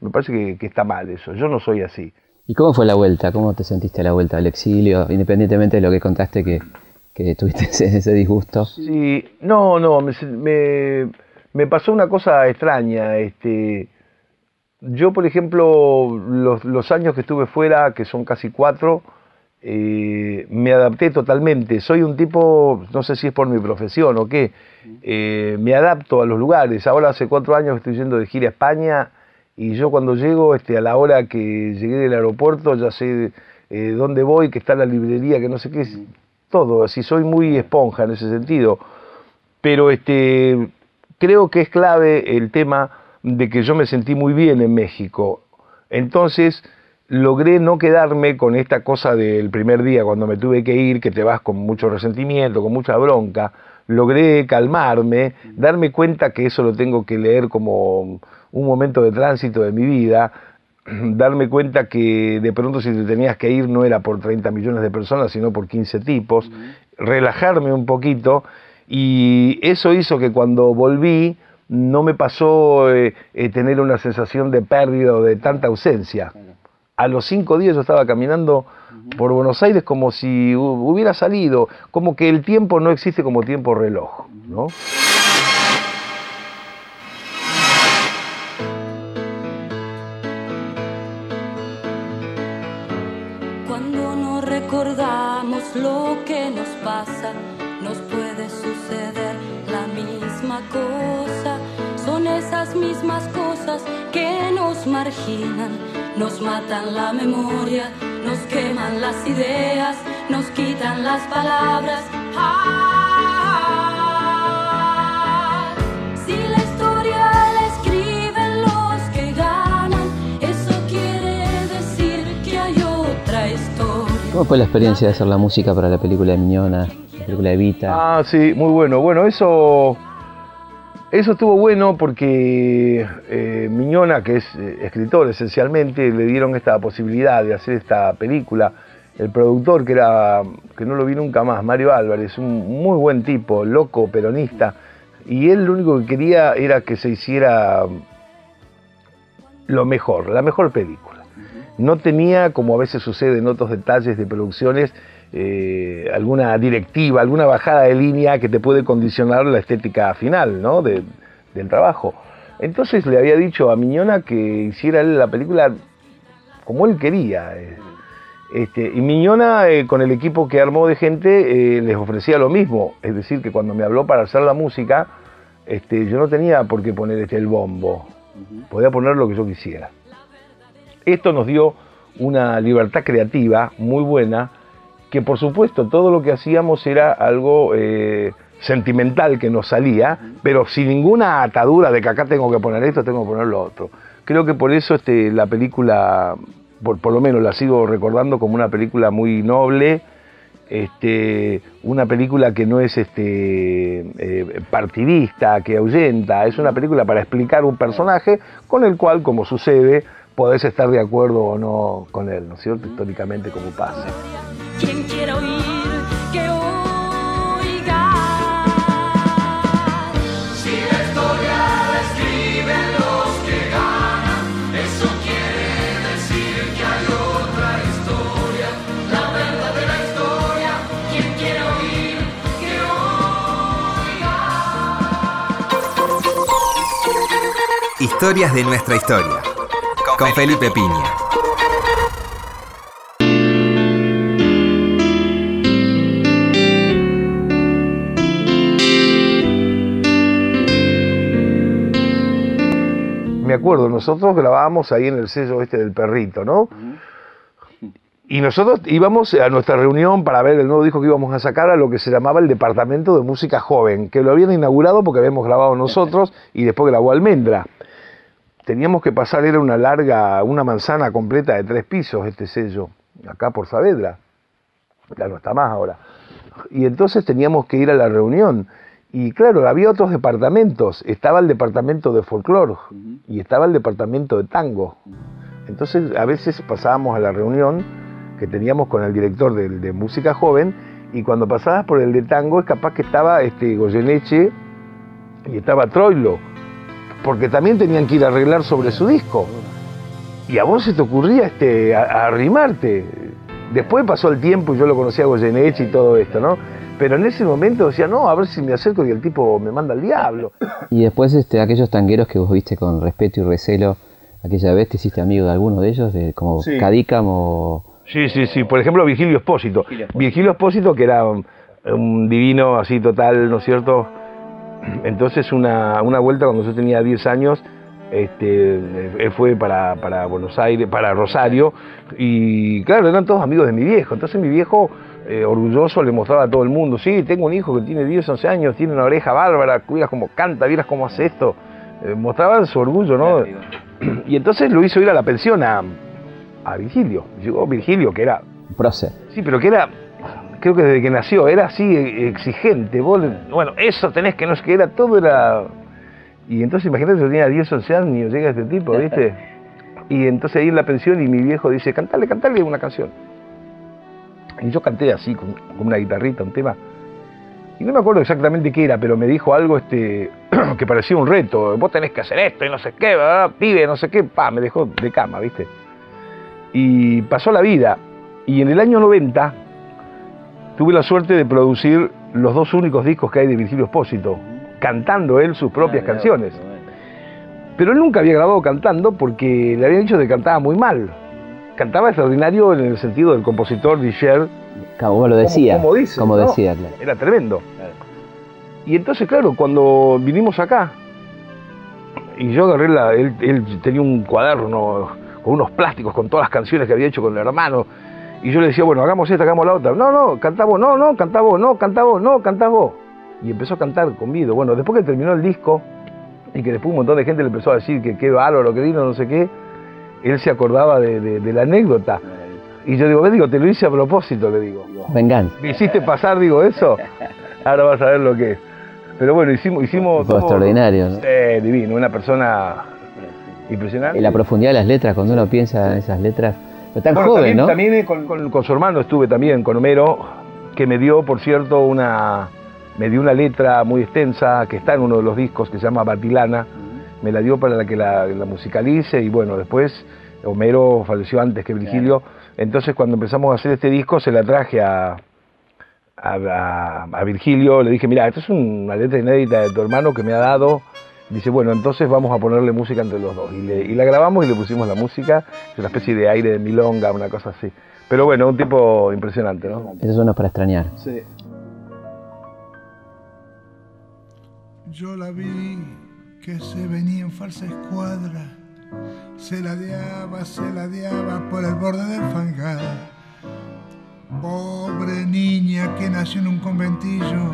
Me parece que, que está mal eso, yo no soy así. ¿Y cómo fue la vuelta? ¿Cómo te sentiste a la vuelta al exilio? Independientemente de lo que contaste que, que tuviste ese, ese disgusto. Sí, no, no, me, me, me pasó una cosa extraña. Este, yo, por ejemplo, los, los años que estuve fuera, que son casi cuatro, eh, me adapté totalmente. Soy un tipo, no sé si es por mi profesión o qué, eh, me adapto a los lugares. Ahora hace cuatro años estoy yendo de gira a España y yo cuando llego, este, a la hora que llegué del aeropuerto, ya sé eh, dónde voy, que está la librería, que no sé qué, es, todo. Así soy muy esponja en ese sentido. Pero este, creo que es clave el tema de que yo me sentí muy bien en México. Entonces logré no quedarme con esta cosa del primer día cuando me tuve que ir, que te vas con mucho resentimiento, con mucha bronca. Logré calmarme, darme cuenta que eso lo tengo que leer como un momento de tránsito de mi vida, darme cuenta que de pronto si te tenías que ir no era por 30 millones de personas, sino por 15 tipos, relajarme un poquito y eso hizo que cuando volví no me pasó eh, eh, tener una sensación de pérdida o de tanta ausencia. A los cinco días yo estaba caminando por Buenos Aires como si hu- hubiera salido, como que el tiempo no existe como tiempo reloj, ¿no? Nos marginan, nos matan la memoria, nos queman las ideas, nos quitan las palabras. Ah, si la historia la escriben los que ganan, eso quiere decir que hay otra historia. ¿Cómo fue la experiencia de hacer la música para la película de Miñona, la película de Vita? Ah, sí, muy bueno. Bueno, eso, eso estuvo bueno porque eh, Miñona, que es eh, escritor esencialmente, le dieron esta posibilidad de hacer esta película. El productor, que, era, que no lo vi nunca más, Mario Álvarez, un muy buen tipo, loco, peronista, y él lo único que quería era que se hiciera lo mejor, la mejor película. No tenía, como a veces sucede en otros detalles de producciones, eh, alguna directiva, alguna bajada de línea que te puede condicionar la estética final ¿no? de- del trabajo. Entonces le había dicho a Miñona que hiciera la película como él quería. eh. Este, y Miñona, eh, con el equipo que armó de gente, eh, les ofrecía lo mismo. Es decir, que cuando me habló para hacer la música, este, yo no tenía por qué poner este, el bombo. Podía poner lo que yo quisiera. Esto nos dio una libertad creativa muy buena, que por supuesto todo lo que hacíamos era algo eh, sentimental que nos salía, pero sin ninguna atadura de que acá tengo que poner esto, tengo que poner lo otro. Creo que por eso este, la película, por, por lo menos la sigo recordando como una película muy noble, este, una película que no es este, eh, partidista, que ahuyenta, es una película para explicar un personaje con el cual, como sucede, podés estar de acuerdo o no con él, ¿no es cierto? Históricamente como pasa. Quien quiera oír, que oiga. Si la historia la escriben los que ganan, eso quiere decir que hay otra historia, la verdadera historia. Quien quiere oír, que oiga. Historias de nuestra historia con Felipe Piña. Me acuerdo, nosotros grabábamos ahí en el sello este del perrito, ¿no? Y nosotros íbamos a nuestra reunión para ver el nuevo disco que íbamos a sacar a lo que se llamaba el Departamento de Música Joven, que lo habían inaugurado porque habíamos grabado nosotros y después grabó Almendra. Teníamos que pasar, era una larga, una manzana completa de tres pisos este sello, acá por Saavedra. Ya no está más ahora. Y entonces teníamos que ir a la reunión. Y claro, había otros departamentos. Estaba el departamento de folclore y estaba el departamento de tango. Entonces a veces pasábamos a la reunión que teníamos con el director de, de música joven y cuando pasabas por el de tango es capaz que estaba este, Goyeneche y estaba Troilo, porque también tenían que ir a arreglar sobre su disco. Y a vos se te ocurría este, a, a arrimarte. Después pasó el tiempo y yo lo conocí a Goyeneche y todo esto, ¿no? Pero en ese momento decía, no, a ver si me acerco y el tipo me manda al diablo. Y después este, aquellos tangueros que vos viste con respeto y recelo, aquella vez te hiciste amigo de alguno de ellos, de, como Sí. Cadícamo o... Sí, sí, sí. Por ejemplo, Virgilio Espósito. Virgilio Espósito, que era un, un divino así total, ¿no es cierto? Entonces, una, una vuelta cuando yo tenía 10 años, este, él fue para, para Buenos Aires, para Rosario, y claro, eran todos amigos de mi viejo. Entonces, mi viejo, eh, orgulloso, le mostraba a todo el mundo: Sí, tengo un hijo que tiene 10, 11 años, tiene una oreja bárbara, vieras cómo canta, vieras cómo hace esto. Eh, mostraba su orgullo, ¿no? Y entonces lo hizo ir a la pensión a, a Virgilio. Llegó Virgilio, que era prócer. Sí, pero que era, creo que desde que nació, era así eh, exigente. Vos, bueno, eso tenés que no sé qué, era todo era... Y entonces imagínate, yo tenía 10, 11 años, llega este tipo, ¿viste? Y entonces ahí en la pensión y mi viejo dice, cantale, cantale una canción. Y yo canté así, con, con una guitarrita, un tema. Y no me acuerdo exactamente qué era, pero me dijo algo este, que parecía un reto. Vos tenés que hacer esto y no sé qué, ¿verdad? pibe, no sé qué. Pa, me dejó de cama, ¿viste? Y pasó la vida. Y en el año 90 tuve la suerte de producir los dos únicos discos que hay de Virgilio Espósito, cantando él sus propias canciones. Pero él nunca había grabado cantando porque le habían dicho que cantaba muy mal. Cantaba extraordinario en el sentido del compositor Disher. Como lo decía. Como, dice, como ¿no? decía, claro. Era tremendo. Y entonces, claro, cuando vinimos acá, y yo agarré la. Él, él tenía un cuaderno con unos plásticos con todas las canciones que había hecho con el hermano. Y yo le decía, bueno, hagamos esta, hagamos la otra. No, no, cantá vos, no, no, cantá vos, no, cantá vos, no, cantá vos. Y empezó a cantar conmigo. Bueno, después que terminó el disco, y que después un montón de gente le empezó a decir que qué bárbaro, que vino, no sé qué, él se acordaba de, de- de la anécdota. Y yo digo, ve, digo, te lo hice a propósito, le digo. Venganza. ¿Me hiciste pasar, digo, eso? Ahora vas a ver lo que es. Pero bueno, hicimos... hicimos Fue extraordinario, ¿no? Sí, divino, una persona impresionante. Y la profundidad de las letras, cuando uno piensa en esas letras, pero tan Bueno, joven, también, ¿no? También eh, con, con- con su hermano estuve también, con Homero, que me dio, por cierto, una, me dio una letra muy extensa que está en uno de los discos que se llama Batilana. Me la dio para que la, la musicalice y bueno, después Homero falleció antes que Virgilio. Entonces cuando empezamos a hacer este disco se la traje a, a, a- a Virgilio, le dije, mira, esto es una letra inédita de tu hermano que me ha dado. Dice, bueno, entonces vamos a ponerle música entre los dos. Y, le- y la grabamos y le pusimos la música, es una especie de aire de milonga, una cosa así. Pero bueno, un tipo impresionante, ¿no? Eso suena para extrañar. Sí. Yo la vi que se venía en falsa escuadra, se ladeaba, se ladeaba por el borde del fangal. Pobre niña que nació en un conventillo,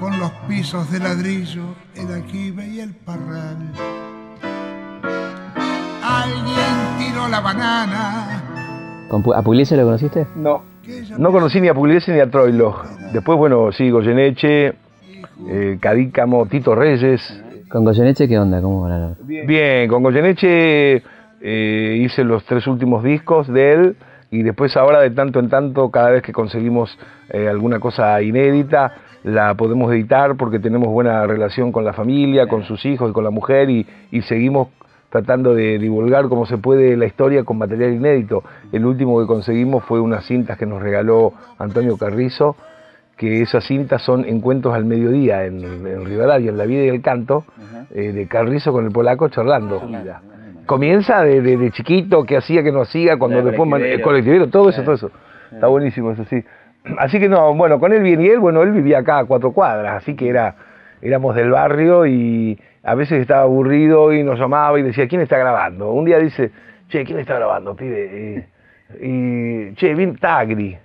con los pisos de ladrillo, el aquí y el parral. Alguien tiró la banana, ¿Con Pu- ¿A Pugliese lo conociste? No. No conocí ni a Pugliese ni a Troilo. Después, bueno, sí, Goyeneche, eh, Cadícamo, Tito Reyes. ¿Con Goyeneche qué onda? ¿Cómo va la- Bien, con Goyeneche eh, hice los tres últimos discos de él y después ahora de tanto en tanto, cada vez que conseguimos eh, alguna cosa inédita, la podemos editar porque tenemos buena relación con la familia, con sus hijos y con la mujer y, y seguimos tratando de divulgar como se puede la historia con material inédito. El último que conseguimos fue unas cintas que nos regaló Antonio Carrizo, que esas cintas son encuentros al mediodía en, en Rivadavia, en la vida y el canto, eh, de Carrizo con el polaco charlando. Comienza de, de- de chiquito, qué hacía, qué no hacía, cuando después colectivero, todo eso, todo eso. Está buenísimo eso, sí. Así que no, bueno, con él bien y él, bueno, él vivía acá a cuatro cuadras, así que era, éramos del barrio y a veces estaba aburrido y nos llamaba y decía, ¿quién está grabando? Un día dice, che, ¿quién está grabando, pibe? Y, y, che, bien Tagri.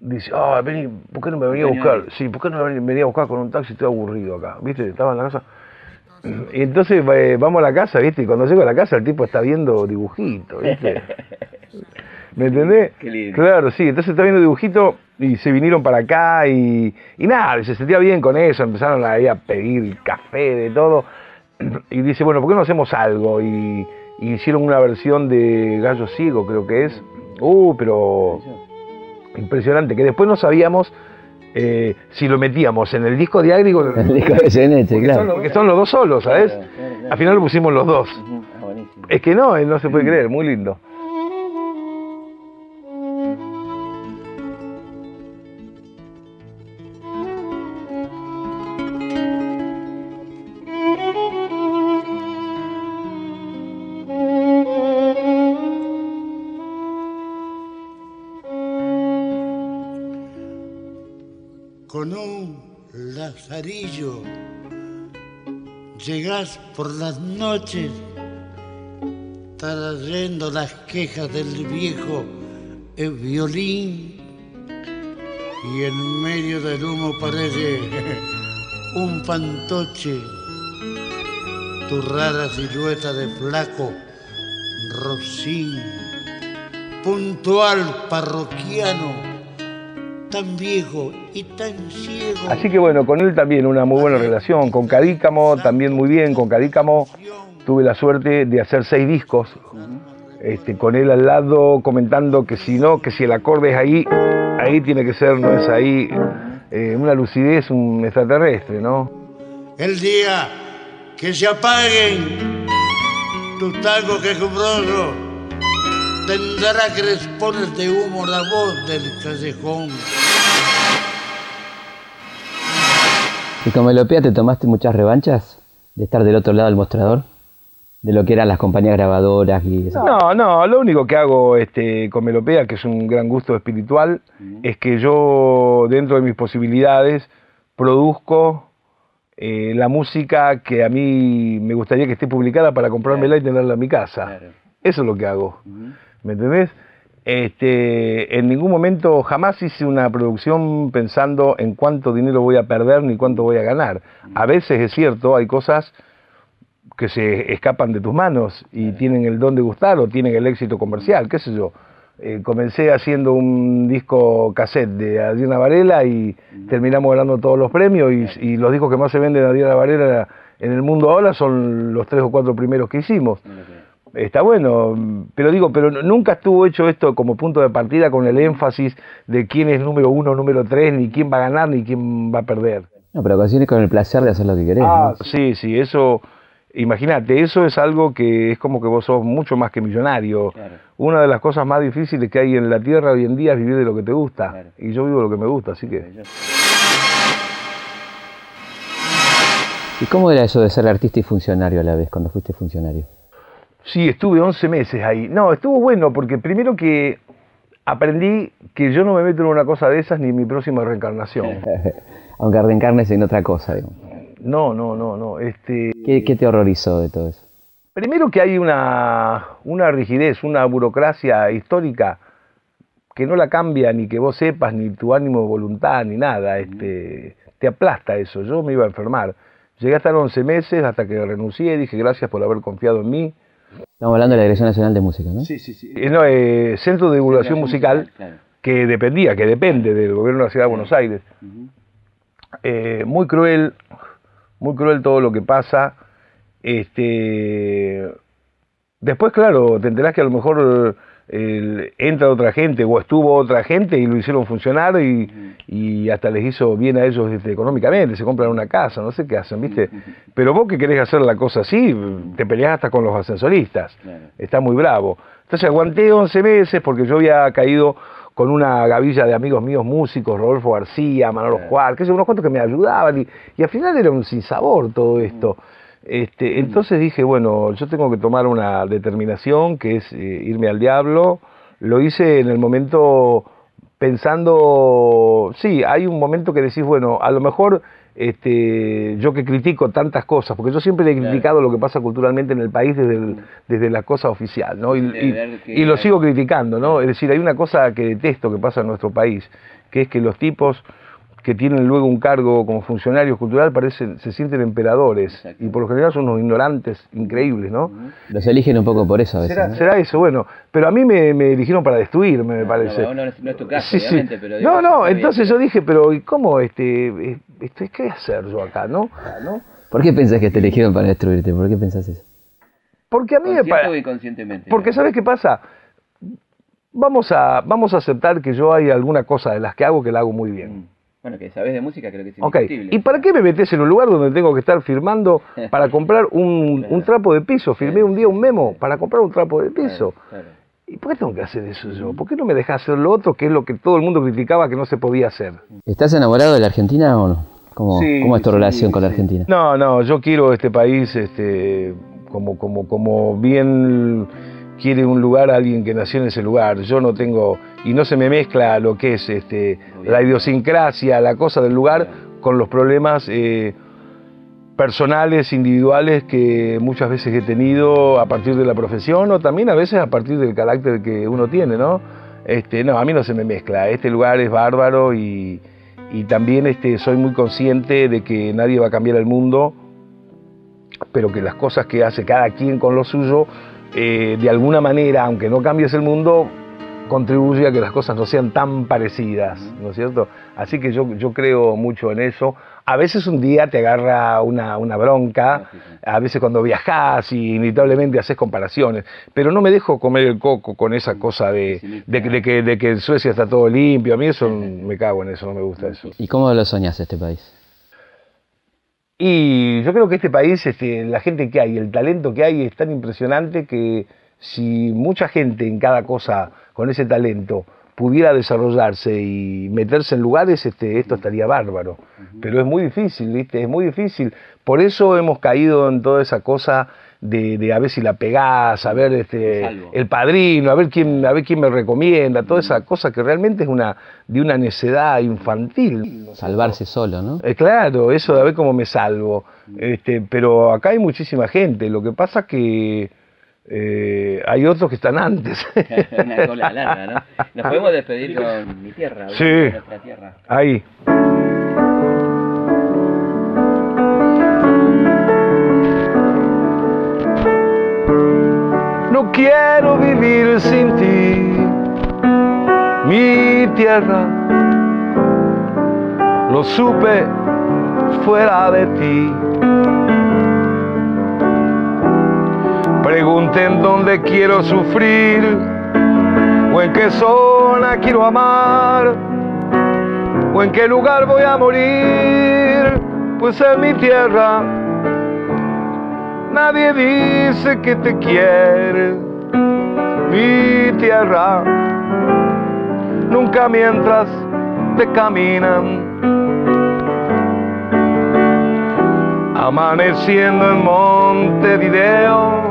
Dice, ah, vení, ¿por qué no me venía a buscar? Sí, ¿por qué no me venía a buscar con un taxi? Estoy aburrido acá. ¿Viste? Estaba en la casa. Y entonces eh, vamos a la casa, ¿viste? Y cuando llego a la casa el tipo está viendo dibujitos, ¿viste? ¿Me entendés? Qué lindo. Claro, sí. Entonces está viendo dibujitos y se vinieron para acá y, y nada, y se sentía bien con eso. Empezaron ahí a pedir café, de todo. Y dice, bueno, ¿por qué no hacemos algo? Y, y hicieron una versión de Gallo Ciego, creo que es. Uh, pero impresionante, que después no sabíamos eh, si lo metíamos en el disco de Agri o en El disco de Cenete, porque claro. son, porque son los dos solos, ¿sabes? Claro, claro, claro. Al final lo pusimos los dos. Ah, buenísimo. Es que no, eh, no se puede creer, muy lindo. Lazarillo. Llegás por las noches trayendo las quejas del viejo el violín y en medio del humo parece un fantoche tu rara silueta de flaco rocín puntual parroquiano tan viejo y tan ciego. Así que bueno, con él también una muy buena relación. Con Cadícamo también muy bien. Con Cadícamo tuve la suerte de hacer seis discos. Este, con él al lado comentando que si no, que si el acorde es ahí, ahí tiene que ser, no es ahí. Eh, una lucidez, un extraterrestre, ¿no? El día que se apaguen tus tangos quejumbrosos, tendrá crespones de humo la voz del callejón. ¿Y con Melopea te tomaste muchas revanchas de estar del otro lado del mostrador? De lo que eran las compañías grabadoras y eso. No, no, lo único que hago este, con Melopea, que es un gran gusto espiritual, es que yo, dentro de mis posibilidades, produzco eh, la música que a mí me gustaría que esté publicada para comprármela y tenerla en mi casa. Claro. Eso es lo que hago. ¿Me entendés? Este, en ningún momento jamás hice una producción pensando en cuánto dinero voy a perder ni cuánto voy a ganar. A veces es cierto, hay cosas que se escapan de tus manos y tienen el don de gustar o tienen el éxito comercial, qué sé yo. Eh, comencé haciendo un disco cassette de Adriana Varela y terminamos ganando todos los premios y, y los discos que más se venden de Adriana Varela en el mundo ahora son los tres o cuatro primeros que hicimos. Está bueno, pero digo, pero nunca estuvo hecho esto como punto de partida con el énfasis de quién es número uno, número tres, ni quién va a ganar, ni quién va a perder. No, pero consigues con el placer de hacer lo que querés. Ah, ¿no? sí, sí, eso, imagínate, eso es algo que es como que vos sos mucho más que millonario. Claro. Una de las cosas más difíciles que hay en la tierra hoy en día es vivir de lo que te gusta. Claro. Y yo vivo lo que me gusta, así que... ¿Y cómo era eso de ser artista y funcionario a la vez, cuando fuiste funcionario? Sí, estuve 11 meses ahí. No, estuvo bueno porque primero que aprendí que yo no me meto en una cosa de esas ni en mi próxima reencarnación. Aunque reencarnes en otra cosa, digamos. No, no, no, no. Este, ¿Qué, qué te horrorizó de todo eso? Primero que hay una, una rigidez, una burocracia histórica que no la cambia ni que vos sepas, ni tu ánimo de voluntad, ni nada. Este, te aplasta eso. Yo me iba a enfermar. Llegué a estar 11 meses hasta que renuncié, dije gracias por haber confiado en mí. Estamos hablando de la Dirección Nacional de Música, ¿no? sí, sí. Eh, no, eh, Centro de Divulgación Musical, Claro. que dependía, que depende del gobierno de la Ciudad de Buenos Aires. Eh, muy cruel, muy cruel todo lo que pasa. Este, después, claro, te enterás que a lo mejor eh, entra otra gente o estuvo otra gente y lo hicieron funcionar y, y hasta les hizo bien a ellos este, económicamente, se compran una casa, no sé qué hacen, ¿viste? Pero vos que querés hacer la cosa así, te peleás hasta con los ascensoristas, Claro. está muy bravo. Entonces aguanté 11 meses porque yo había caído con una gavilla de amigos míos músicos, Rodolfo García, Manolo Juárez, que sé, unos cuantos que me ayudaban y, y al final era un sinsabor todo esto. Este, entonces dije, bueno, yo tengo que tomar una determinación que es eh, irme al diablo. Lo hice en el momento pensando, sí, hay un momento que decís, bueno, a lo mejor este, yo que critico tantas cosas, porque yo siempre he criticado lo que pasa culturalmente en el país desde, el- desde la cosa oficial, ¿no? Y, y lo sigo criticando, ¿no? Es decir, hay una cosa que detesto que pasa en nuestro país, que es que los tipos que tienen luego un cargo como funcionarios cultural parecen, se sienten emperadores y por lo general son unos ignorantes increíbles, ¿no? Los eligen un poco por eso a veces. ¿Será, ¿no? será eso? Bueno, pero a mí me, me eligieron para destruirme, me parece. no, no no es tu caso, Sí, sí. obviamente, pero digo, No, no, entonces yo dije, pero ¿y cómo este, este, qué hacer yo acá, no? ¿No? ¿Por qué pensás que te eligieron para destruirte? ¿Por qué pensás eso? Porque a mí me parece... inconscientemente. Porque ¿sabes qué pasa? Vamos a, vamos a aceptar que yo hay alguna cosa de las que hago que la hago muy bien. Bueno, que sabes de música creo que es Ok, indiscutible. ¿y para qué me metes en un lugar donde tengo que estar firmando para comprar un, un trapo de piso? Firmé un día un memo para comprar un trapo de piso. ¿Y por qué tengo que hacer eso yo? ¿Por qué no me dejas hacer lo otro, que es lo que todo el mundo criticaba que no se podía hacer? ¿Estás enamorado de la Argentina o no? ¿Cómo, Sí, cómo es tu sí, relación con la. Argentina? No, no, yo quiero este país este, como, como, como bien quiere un lugar alguien que nació en ese lugar. Yo no tengo, y no se me mezcla lo que es este, la idiosincrasia, la cosa del lugar, con los problemas eh, personales, individuales que muchas veces he tenido a partir de la profesión o también a veces a partir del carácter que uno tiene, ¿no? Este, no, a mí no se me mezcla. Este lugar es bárbaro y, y también este, soy muy consciente de que nadie va a cambiar el mundo, pero que las cosas que hace cada quien con lo suyo, eh, de alguna manera, aunque no cambies el mundo, contribuye a que las cosas no sean tan parecidas, ¿no es cierto? Así que yo, yo creo mucho en eso. A veces un día te agarra una, una bronca, a veces cuando viajás y inevitablemente haces comparaciones, pero no me dejo comer el coco con esa cosa de, de que- de que, de que en Suecia está todo limpio. A mí eso me cago en eso, no me gusta eso. ¿Y cómo lo soñás este país? Y yo creo que este país, este, la gente que hay, el talento que hay es tan impresionante que si mucha gente en cada cosa con ese talento pudiera desarrollarse y meterse en lugares, este, esto estaría bárbaro. Pero es muy difícil, ¿viste? Es muy difícil. Por eso hemos caído en toda esa cosa de, de a ver si la pegás, a ver este, el padrino, a ver quién, a ver quién me recomienda, toda esa cosa que realmente es una, de una necedad infantil. Salvarse solo, ¿no? Eh, claro, eso de a ver cómo me salvo. Este, pero acá hay muchísima gente. Lo que pasa que eh, hay otros que están antes. Una cola larga, ¿no? Nos podemos despedir con mi tierra, Sí. con nuestra tierra. Ahí. No quiero vivir sin ti, mi tierra. Lo supe fuera de ti. Pregunten dónde quiero sufrir o en qué zona quiero amar o en qué lugar voy a morir, pues en mi tierra nadie dice que te quiere, mi tierra, nunca mientras te caminan. Amaneciendo en Montevideo,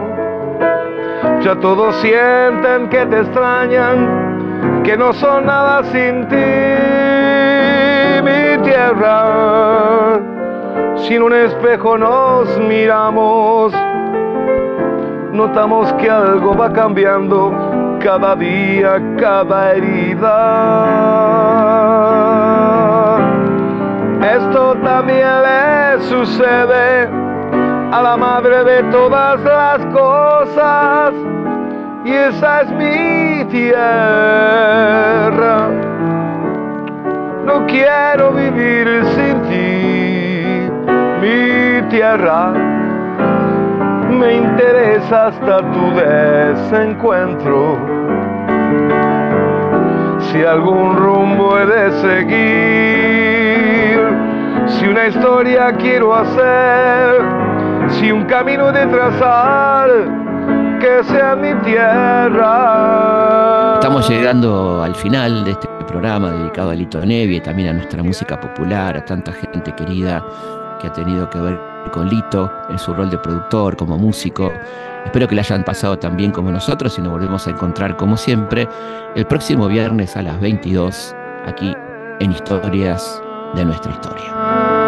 ya todos sienten que te extrañan, que no son nada sin ti, mi tierra. Sin un espejo nos miramos, notamos que algo va cambiando cada día, cada herida. Esto también le sucede a la madre de todas las cosas y esa es mi tierra. No quiero vivir sin ti, mi tierra. Me interesa hasta tu desencuentro. Si algún rumbo he de seguir, si una historia quiero hacer, si un camino he de trazar, que sea mi tierra. Estamos llegando al final de este programa dedicado a Lito Nevi y también a nuestra música popular, a tanta gente querida que ha tenido que ver con Lito en su rol de productor, como músico. Espero que la hayan pasado tan bien como nosotros y nos volvemos a encontrar como siempre el próximo viernes a las 22 aquí en Historias de nuestra historia.